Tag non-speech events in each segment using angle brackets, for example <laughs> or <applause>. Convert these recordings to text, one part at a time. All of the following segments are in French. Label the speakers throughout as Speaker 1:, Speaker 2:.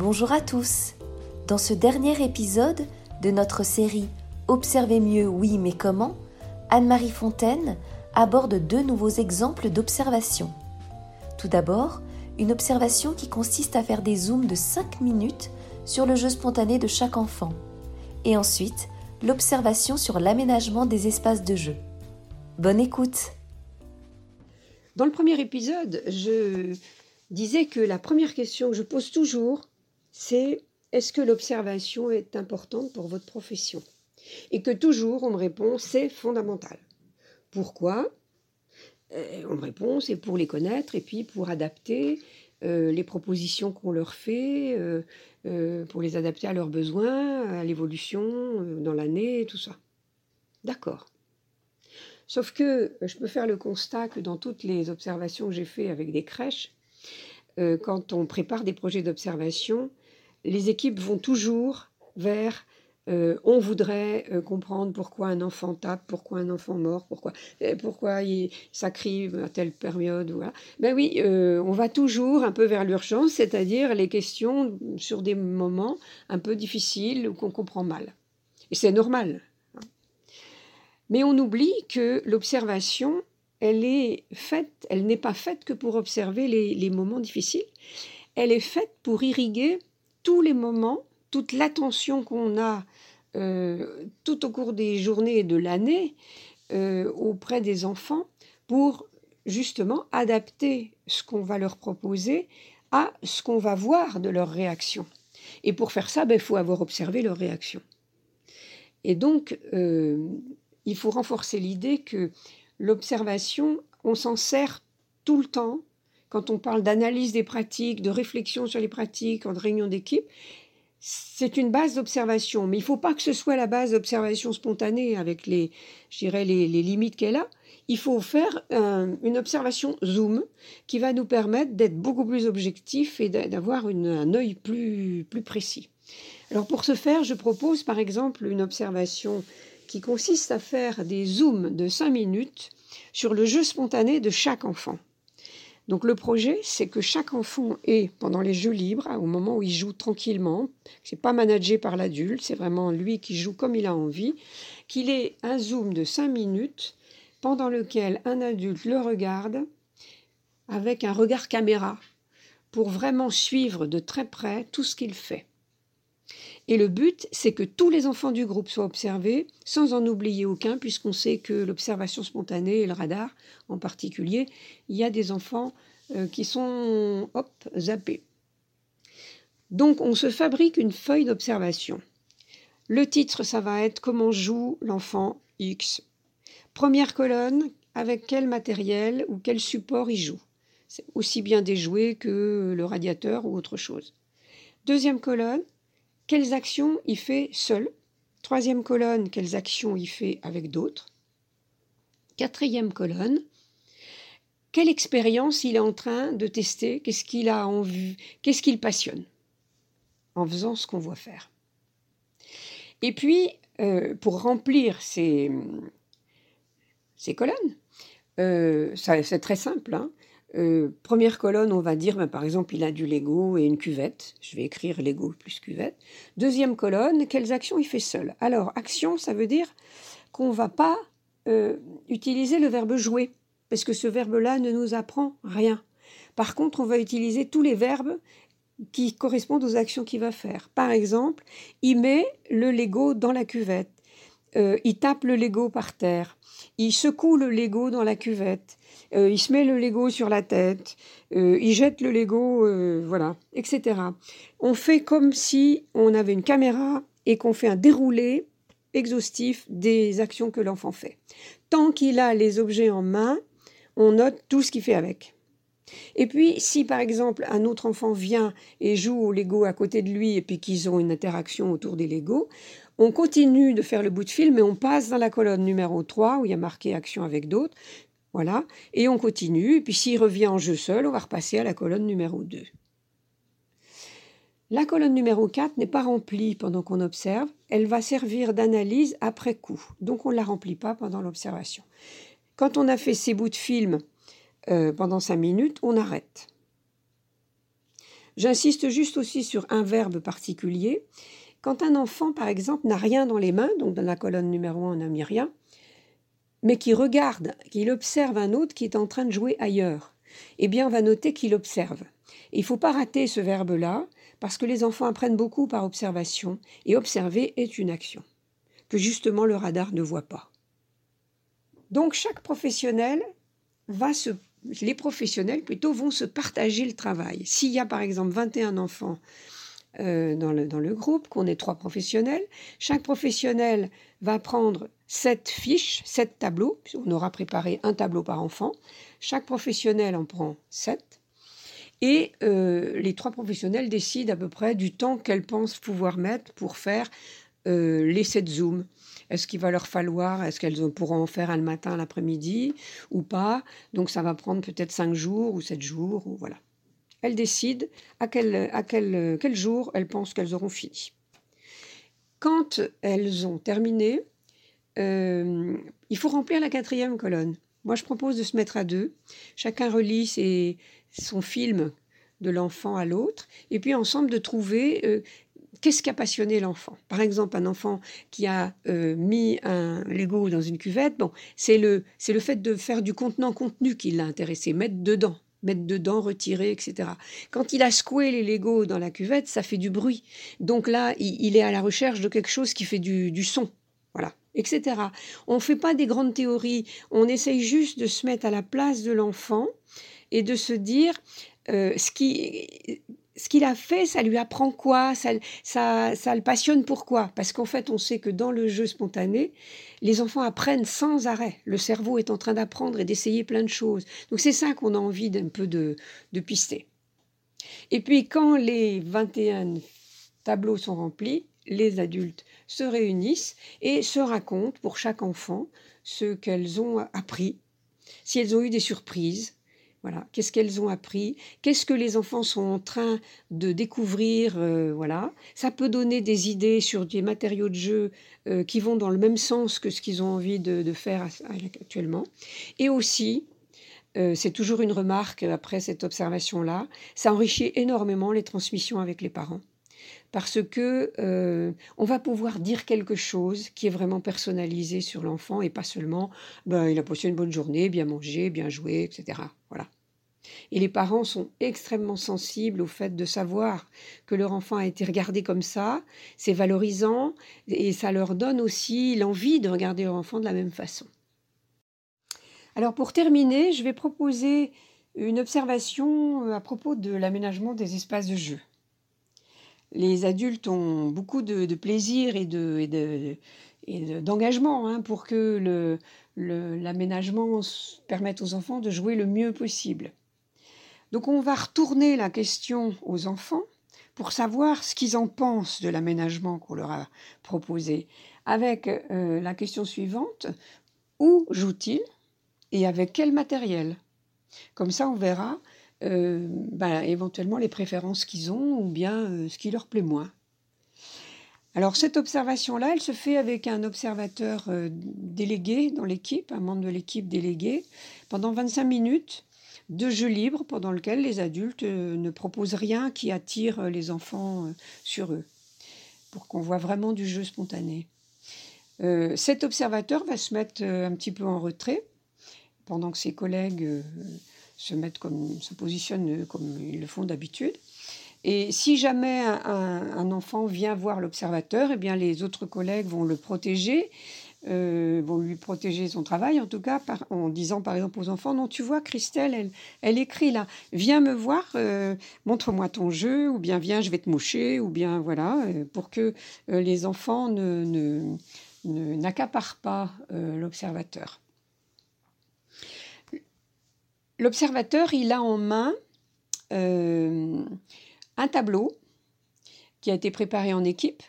Speaker 1: Bonjour à tous. Dans ce dernier épisode de notre série Observez mieux, oui, mais comment Anne-Marie Fontaine aborde deux nouveaux exemples d'observation. Tout d'abord, une observation qui consiste à faire des zooms de 5 minutes sur le jeu spontané de chaque enfant. Et ensuite, l'observation sur l'aménagement des espaces de jeu. Bonne écoute
Speaker 2: Dans le premier épisode, je disais que la première question que je pose toujours, c'est est-ce que l'observation est importante pour votre profession? Et que toujours on me répond c'est fondamental. Pourquoi? Euh, On me répond c'est pour les connaître et puis pour adapter euh, les propositions qu'on leur fait, euh, pour les adapter à leurs besoins, à l'évolution dans l'année, tout ça. D'accord. Sauf que je peux faire le constat que dans toutes les observations que j'ai faites avec des crèches, quand on prépare des projets d'observation, les équipes vont toujours vers euh, on voudrait euh, comprendre pourquoi un enfant tape, pourquoi un enfant mort, pourquoi, euh, pourquoi il, ça crie à telle période. Ben oui, on va toujours un peu vers l'urgence, c'est-à-dire les questions sur des moments un peu difficiles ou qu'on comprend mal. Et c'est normal. Hein. Mais on oublie que l'observation, elle est faite, elle n'est pas faite que pour observer les moments difficiles, elle est faite pour irriguer tous les moments, toute l'attention qu'on a euh, tout au cours des journées et de l'année euh, auprès des enfants pour justement adapter ce qu'on va leur proposer à ce qu'on va voir de leur réaction. Et pour faire ça, ben, il faut avoir observé leur réaction. Et donc, euh, il faut renforcer l'idée que l'observation, on s'en sert tout le temps quand on parle d'analyse des pratiques, de réflexion sur les pratiques, en réunion d'équipe, c'est une base d'observation. Mais il ne faut pas que ce soit la base d'observation spontanée avec les, dirais, les, limites qu'elle a. Il faut faire une observation zoom qui va nous permettre d'être beaucoup plus objectif et d'avoir un œil plus, plus précis. Alors pour ce faire, je propose par exemple une observation qui consiste à faire des zooms de 5 minutes sur le jeu spontané de chaque enfant. Donc le projet, c'est que chaque enfant ait, pendant les jeux libres, au moment où il joue tranquillement, c'est pas managé par l'adulte, c'est vraiment lui qui joue comme il a envie, qu'il ait un zoom de 5 minutes pendant lequel un adulte le regarde avec un regard caméra pour vraiment suivre de très près tout ce qu'il fait. Et le but, c'est que tous les enfants du groupe soient observés, sans en oublier aucun, puisqu'on sait que l'observation spontanée et le radar en particulier, il y a des enfants euh, qui sont, hop, zappés. Donc on se fabrique une feuille d'observation. Le titre, ça va être Comment joue l'enfant X. Première colonne, avec quel matériel ou quel support il joue. C'est aussi bien des jouets que le radiateur ou autre chose. Deuxième colonne, quelles actions il fait seul? Troisième colonne, quelles actions il fait avec d'autres? Quatrième colonne, quelle expérience il est en train de tester, qu'est-ce qu'il a envie, qu'est-ce qu'il passionne? En faisant ce qu'on voit faire. Et puis, euh, pour remplir ces, ces colonnes, euh, c'est très simple. Hein. Euh, première colonne, on va dire, ben, par exemple, il a du Lego et une cuvette. Je vais écrire Lego plus cuvette. Deuxième colonne, quelles actions il fait seul? Alors, action, ça veut dire qu'on ne va pas euh, utiliser le verbe jouer, parce que ce verbe-là ne nous apprend rien. Par contre, on va utiliser tous les verbes qui correspondent aux actions qu'il va faire. Par exemple, il met le Lego dans la cuvette. Euh, il tape le Lego par terre. Il secoue le Lego dans la cuvette. Euh, il se met le Lego sur la tête, euh, il jette le Lego, voilà, etc. On fait comme si on avait une caméra et qu'on fait un déroulé exhaustif des actions que l'enfant fait. Tant qu'il a les objets en main, on note tout ce qu'il fait avec. Et puis, si par exemple un autre enfant vient et joue au Lego à côté de lui et puis qu'ils ont une interaction autour des Lego, on continue de faire le bout de film et on passe dans la colonne numéro 3 où il y a marqué action avec d'autres. Voilà. Et on continue. Et puis s'il revient en jeu seul, on va repasser à la colonne numéro 2. La colonne numéro 4 n'est pas remplie pendant qu'on observe. Elle va servir d'analyse après coup. Donc on ne la remplit pas pendant l'observation. Quand on a fait ces bouts de film euh, pendant 5 minutes, on arrête. J'insiste juste aussi sur un verbe particulier. Quand un enfant, par exemple, n'a rien dans les mains, donc dans la colonne numéro 1, on n'a mis rien, mais qui regarde, qu'il observe un autre qui est en train de jouer ailleurs, eh bien, on va noter qu'il observe. il ne faut pas rater ce verbe-là, parce que les enfants apprennent beaucoup par observation, et observer est une action, que justement le radar ne voit pas. Donc chaque professionnel va se les professionnels plutôt vont se partager le travail. S'il y a par exemple 21 enfants euh, dans, le, dans, le, groupe, qu'on est trois professionnels, chaque professionnel va prendre sept fiches, sept tableaux, on aura préparé un tableau par enfant, chaque professionnel en prend sept, et euh, les trois professionnels décident à peu près du temps qu'elles pensent pouvoir mettre pour faire euh, les sept zooms. Est-ce qu'il va leur falloir, est-ce qu'elles pourront en faire un le matin, l'après-midi ou pas? Donc ça va prendre peut-être cinq jours ou sept jours, ou voilà. Elles décident à quel, à quel, quel jour elles pensent qu'elles auront fini. Quand elles ont terminé, euh, il faut remplir la quatrième colonne. Moi, je propose de se mettre à deux. Chacun relit son film de l'enfant à l'autre, et puis ensemble de trouver euh, qu'est-ce qui a passionné l'enfant Par exemple, un enfant qui a euh, mis un Lego dans une cuvette, bon, c'est le, c'est le fait de faire du contenant-contenu qui l'a intéressé, mettre dedans, mettre dedans, retirer, etc. Quand il a secoué les Legos dans la cuvette, ça fait du bruit. Donc là, il, est à la recherche de quelque chose qui fait du, son. Voilà, etc. On ne fait pas des grandes théories, on essaye juste de se mettre à la place de l'enfant et de se dire euh, ce qui ce qu'il a fait, ça lui apprend quoi? Ça, ça, ça, le passionne pourquoi Parce qu'en fait, on sait que dans le jeu spontané, les enfants apprennent sans arrêt. Le cerveau est en train d'apprendre et d'essayer plein de choses. Donc c'est ça qu'on a envie d'un peu de, de pister. Et puis quand les 21 tableaux sont remplis, les adultes se réunissent et se racontent pour chaque enfant ce qu'elles ont appris, si elles ont eu des surprises, voilà, qu'est-ce qu'elles ont appris? Qu'est-ce que les enfants sont en train de découvrir? Euh, Voilà, ça peut donner des idées sur des matériaux de jeu euh, qui vont dans le même sens que ce qu'ils ont envie de, faire actuellement. Et aussi, euh, c'est toujours une remarque après cette observation-là, ça enrichit énormément les transmissions avec les parents parce que on va pouvoir dire quelque chose qui est vraiment personnalisé sur l'enfant et pas seulement ben, il a passé une bonne journée, bien mangé, bien joué, etc. Voilà. Et les parents sont extrêmement sensibles au fait de savoir que leur enfant a été regardé comme ça, c'est valorisant et ça leur donne aussi l'envie de regarder leur enfant de la même façon. Alors pour terminer, je vais proposer une observation à propos de l'aménagement des espaces de jeu les adultes ont beaucoup de, plaisir et d'engagement hein, pour que l'aménagement permette aux enfants de jouer le mieux possible. Donc on va retourner la question aux enfants pour savoir ce qu'ils en pensent de l'aménagement qu'on leur a proposé, avec euh, la question suivante, où jouent-ils et avec quel matériel? Comme ça on verra euh, ben, éventuellement les préférences qu'ils ont ou bien euh, ce qui leur plaît moins. Alors cette observation-là, elle se fait avec un observateur euh, délégué dans l'équipe, un membre de l'équipe délégué, pendant 25 minutes de jeu libre pendant lequel les adultes ne proposent rien qui attire les enfants sur eux, pour qu'on voit vraiment du jeu spontané. cet observateur va se mettre un petit peu en retrait pendant que ses collègues se mettre comme, se positionnent comme ils le font d'habitude. Et si jamais un, enfant vient voir l'observateur, eh bien les autres collègues vont le protéger, euh, vont lui protéger son travail, en tout cas en disant par exemple aux enfants, non tu vois Christelle, elle, elle écrit là, viens me voir, euh, montre-moi ton jeu, ou bien viens je vais te moucher, ou bien voilà, euh, pour que les enfants ne, n'accaparent pas l'observateur. L'observateur, il a en main euh, un tableau qui a été préparé en équipe,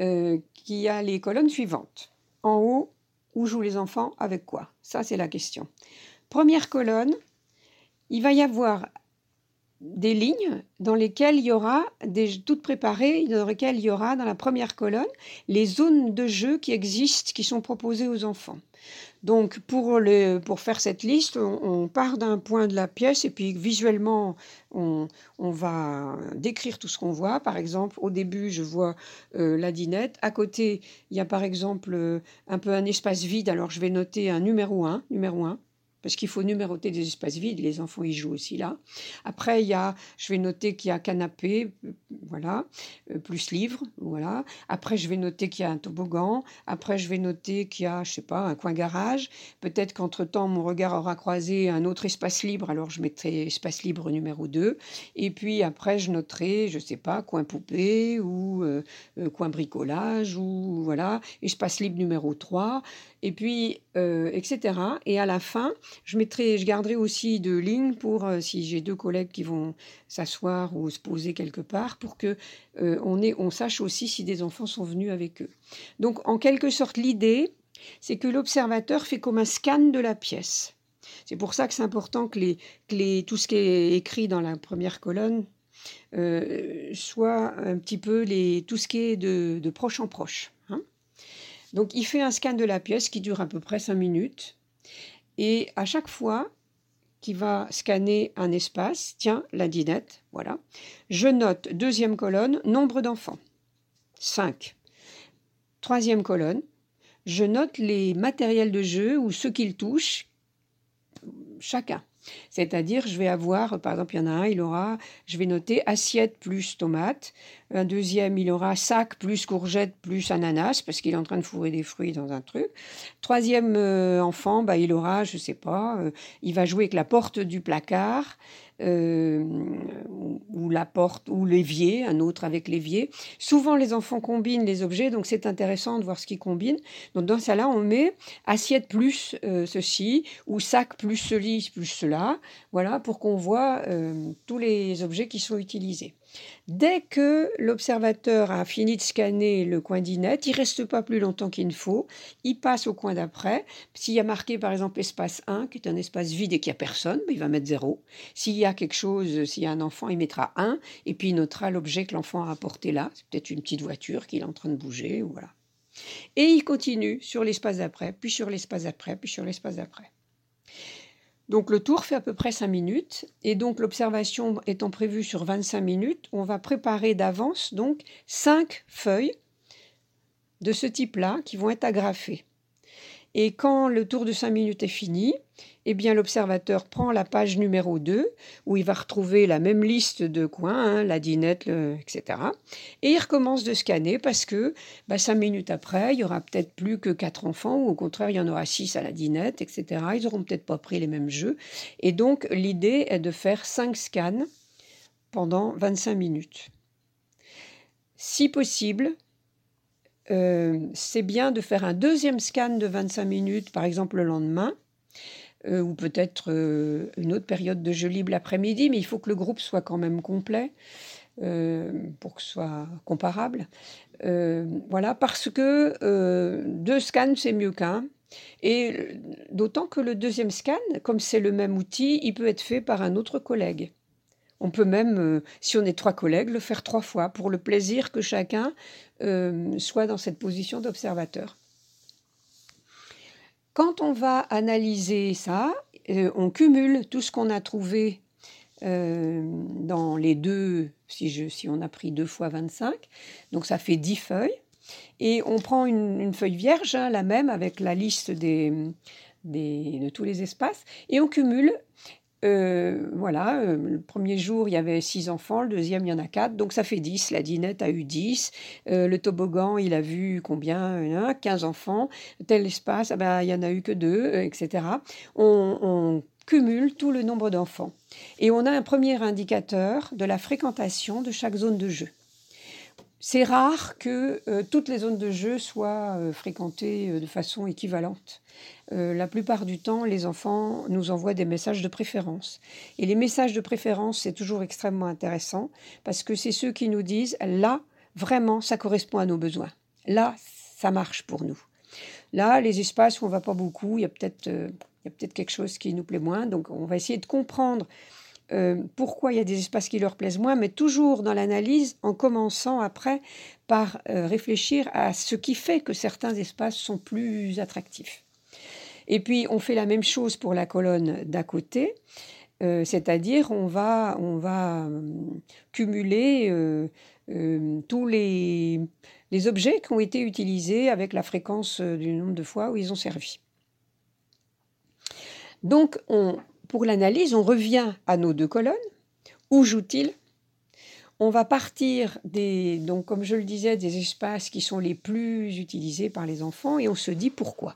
Speaker 2: euh, qui a les colonnes suivantes. En haut, où jouent les enfants, avec quoi? Ça, c'est la question. Première colonne, il va y avoir des lignes dans lesquelles il y aura, des, toutes préparées, dans lesquelles il y aura dans la première colonne les zones de jeu qui existent, qui sont proposées aux enfants. Donc pour, le, pour faire cette liste, on, part d'un point de la pièce et puis visuellement, on, va décrire tout ce qu'on voit. Par exemple, au début, je vois euh, la dinette. À côté, il y a par exemple euh, un peu un espace vide. Alors je vais noter un numéro 1, numéro 1 parce qu'il faut numéroter des espaces vides, les enfants y jouent aussi là. Après, il y a, je vais noter qu'il y a canapé, voilà, euh, plus livre, voilà. Après, je vais noter qu'il y a un toboggan. Après, je vais noter qu'il y a, je sais pas, un coin garage. Peut-être qu'entre-temps, mon regard aura croisé un autre espace libre, alors je mettrai espace libre numéro 2. Et puis après, je noterai, je sais pas, coin poupée ou euh, euh, coin bricolage ou voilà, espace libre numéro 3 et puis etc. Et à la fin, je, mettrai, je garderai aussi deux lignes pour euh, si j'ai deux collègues qui vont s'asseoir ou se poser quelque part pour que euh, on, on sache aussi si des enfants sont venus avec eux. Donc en quelque sorte l'idée c'est que l'observateur fait comme un scan de la pièce. C'est pour ça que c'est important que, les, tout ce qui est écrit dans la première colonne euh, soit un petit peu les, tout ce qui est de, proche en proche. Donc il fait un scan de la pièce qui dure à peu près cinq minutes. Et à chaque fois qu'il va scanner un espace, tiens, la dinette, voilà, je note deuxième colonne, nombre d'enfants, 5. Troisième colonne, je note les matériels de jeu ou ceux qu'il touche, chacun. C'est-à-dire, je vais avoir, par exemple, il y en a un, il aura, je vais noter assiette plus tomate. Un deuxième, il aura sac plus courgette plus ananas, parce qu'il est en train de fourrer des fruits dans un truc. Troisième euh, enfant, bah, il aura, je sais pas, euh, il va jouer avec la porte du placard. Euh, ou la porte, ou l'évier, un autre avec l'évier. Souvent, les enfants combinent les objets, donc c'est intéressant de voir ce qu'ils combinent. Donc, dans ça là, on met assiette plus ceci, ou sac plus ceci, plus cela, voilà, pour qu'on voit tous les objets qui sont utilisés. Dès que l'observateur a fini de scanner le coin d'inette, il reste pas plus longtemps qu'il ne faut, il passe au coin d'après. S'il y a marqué par exemple espace 1, qui est un espace vide et qu'il n'y a personne, ben, il va mettre 0. S'il y a quelque chose, s'il y a un enfant, il mettra 1, et puis il notera l'objet que l'enfant a apporté là. C'est peut-être une petite voiture qu'il est en train de bouger, ou voilà. Et il continue sur l'espace d'après, puis sur l'espace d'après, puis sur l'espace d'après. Donc le tour fait à peu près 5 minutes et donc l'observation étant prévue sur 25 minutes, on va préparer d'avance donc 5 feuilles de ce type-là qui vont être agrafées. Et quand le tour de 5 minutes est fini, eh bien l'observateur prend la page numéro 2 où il va retrouver la même liste de coins, hein, la dinette, etc. Et il recommence de scanner parce que bah, 5 minutes après, il y aura peut-être plus que 4 enfants ou au contraire, il y en aura 6 à la dinette, etc. Ils n'auront peut-être pas pris les mêmes jeux. Et donc l'idée est de faire 5 scans pendant 25 minutes. Si possible, euh, c'est bien de faire un deuxième scan de 25 minutes, par exemple le lendemain, euh, ou peut-être euh, une autre période de jeu libre l'après-midi, mais il faut que le groupe soit quand même complet pour que ce soit comparable. voilà, parce que deux scans, c'est mieux qu'un. Et d'autant que le deuxième scan, comme c'est le même outil, il peut être fait par un autre collègue. On peut même, euh, si on est trois collègues, le faire trois fois pour le plaisir que chacun euh, soit dans cette position d'observateur. Quand on va analyser ça, euh, on cumule tout ce qu'on a trouvé dans les deux, si, on a pris deux fois 25, donc ça fait 10 feuilles. Et on prend une, feuille vierge, hein, la même, avec la liste des, de tous les espaces, et on cumule euh, voilà, euh, le premier jour, il y avait six enfants, le deuxième, il y en a quatre, donc ça fait dix. La dinette a eu dix. Euh, le toboggan, il a vu combien 15 enfants. Tel espace, ah ben, il n'y en a eu que deux, etc. on cumule tout le nombre d'enfants. Et on a un premier indicateur de la fréquentation de chaque zone de jeu. C'est rare que toutes les zones de jeu soient fréquentées de façon équivalente. Euh, la plupart du temps, les enfants nous envoient des messages de préférence. Et les messages de préférence, c'est toujours extrêmement intéressant parce que c'est ceux qui nous disent, là, vraiment, ça correspond à nos besoins. Là, ça marche pour nous. Là, les espaces où on va pas beaucoup, il y a peut-être euh, peut quelque chose qui nous plaît moins. Donc, on va essayer de comprendre euh, pourquoi il y a des espaces qui leur plaisent moins, mais toujours dans l'analyse en commençant après par euh, réfléchir à ce qui fait que certains espaces sont plus attractifs. Et puis on fait la même chose pour la colonne d'à côté, euh, c'est-à-dire on va, on va cumuler tous les, les objets qui ont été utilisés avec la fréquence du nombre de fois où ils ont servi. Donc on, pour l'analyse, on revient à nos deux colonnes. Où joue-t-il On va partir des, donc comme je le disais, des espaces qui sont les plus utilisés par les enfants et on se dit pourquoi.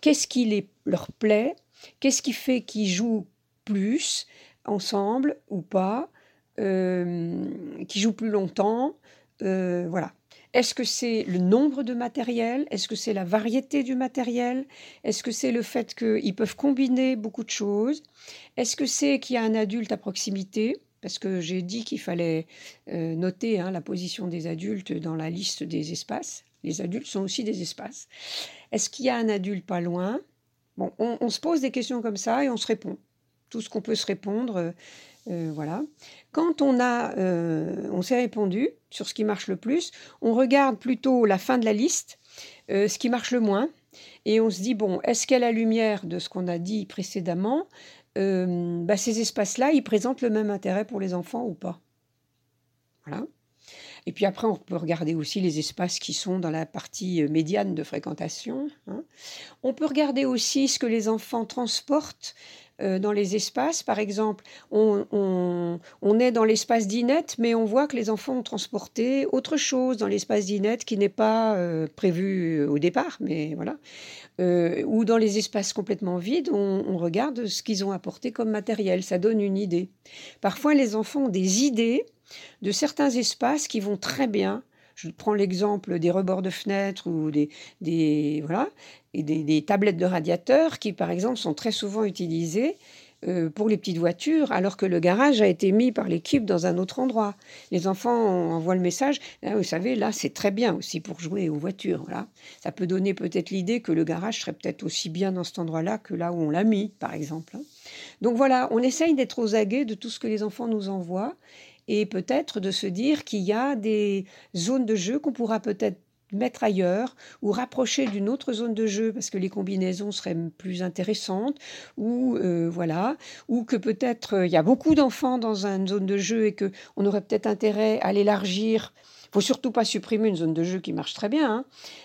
Speaker 2: Qu'est-ce qui leur plaît? Qu'est-ce qui fait qu'ils jouent plus ensemble ou pas? Euh, Qu'ils jouent plus longtemps? Euh, Voilà. Est-ce que c'est le nombre de matériel? Est-ce que c'est la variété du matériel? Est-ce que c'est le fait qu'ils peuvent combiner beaucoup de choses? Est-ce que c'est qu'il y a un adulte à proximité? Parce que j'ai dit qu'il fallait euh, noter hein, la position des adultes dans la liste des espaces. Les adultes sont aussi des espaces. Est-ce qu'il y a un adulte pas loin? Bon, on, se pose des questions comme ça et on se répond. Tout ce qu'on peut se répondre, euh, euh, voilà. Quand on a, euh, on s'est répondu sur ce qui marche le plus, on regarde plutôt la fin de la liste, euh, ce qui marche le moins, et on se dit bon, est-ce qu'à la lumière de ce qu'on a dit précédemment, bah, ces espaces-là, ils présentent le même intérêt pour les enfants ou pas? Voilà. Et puis après, on peut regarder aussi les espaces qui sont dans la partie médiane de fréquentation. Hein. On peut regarder aussi ce que les enfants transportent euh, dans les espaces. Par exemple, on, est dans l'espace d'Inette, mais on voit que les enfants ont transporté autre chose dans l'espace d'Inette qui n'est pas euh, prévu au départ, mais voilà. Euh, ou dans les espaces complètement vides, on, on regarde ce qu'ils ont apporté comme matériel. Ça donne une idée. Parfois, les enfants ont des idées de certains espaces qui vont très bien je prends l'exemple des rebords de fenêtres ou des, voilà, et des, tablettes de radiateurs qui, par exemple, sont très souvent utilisées euh, pour les petites voitures, alors que le garage a été mis par l'équipe dans un autre endroit. Les enfants envoient le message, ah, vous savez, là, c'est très bien aussi pour jouer aux voitures. Voilà. Ça peut donner peut-être l'idée que le garage serait peut-être aussi bien dans cet endroit-là que là où on l'a mis, par exemple. Hein. Donc voilà, on essaye d'être aux aguets de tout ce que les enfants nous envoient et peut-être de se dire qu'il y a des zones de jeu qu'on pourra peut-être mettre ailleurs ou rapprocher d'une autre zone de jeu parce que les combinaisons seraient plus intéressantes ou euh, voilà. Ou que peut-être euh, il y a beaucoup d'enfants dans une zone de jeu et que on aurait peut-être intérêt à l'élargir. Faut surtout pas supprimer une zone de jeu qui marche très bien hein,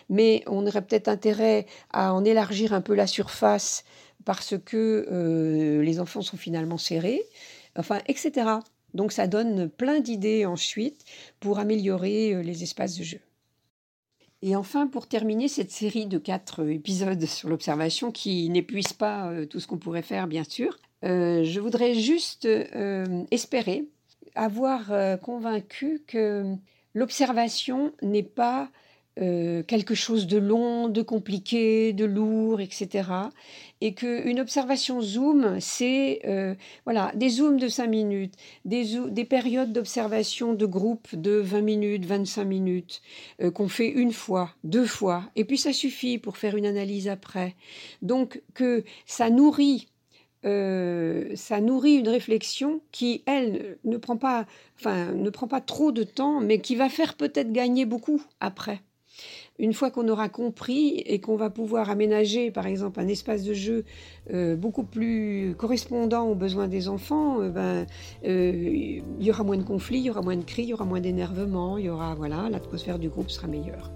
Speaker 2: mais on aurait peut-être intérêt à en élargir un peu la surface parce que euh, les enfants sont finalement serrés enfin etc donc ça donne plein d'idées ensuite pour améliorer euh, les espaces de jeu. Et enfin, pour terminer cette série de quatre euh, épisodes <laughs> sur l'observation qui n'épuise pas euh, tout ce qu'on pourrait faire, bien sûr, je voudrais juste espérer avoir convaincu que l'observation n'est pas euh, quelque chose de long, de compliqué, de lourd, etc. Et qu'une observation zoom, c'est euh, voilà, des zooms de 5 minutes, des, des périodes d'observation de groupe de 20 minutes, 25 minutes, euh, qu'on fait une fois, deux fois, et puis ça suffit pour faire une analyse après. Donc que ça nourrit ça nourrit une réflexion qui, elle, ne prend pas, enfin, ne prend pas trop de temps, mais qui va faire peut-être gagner beaucoup après une fois qu'on aura compris et qu'on va pouvoir aménager, par exemple, un espace de jeu euh, beaucoup plus correspondant aux besoins des enfants, euh, ben, euh, il y aura moins de conflits, il y aura moins de cris, il y aura moins d'énervement, il y aura, voilà, l'atmosphère du groupe sera meilleure.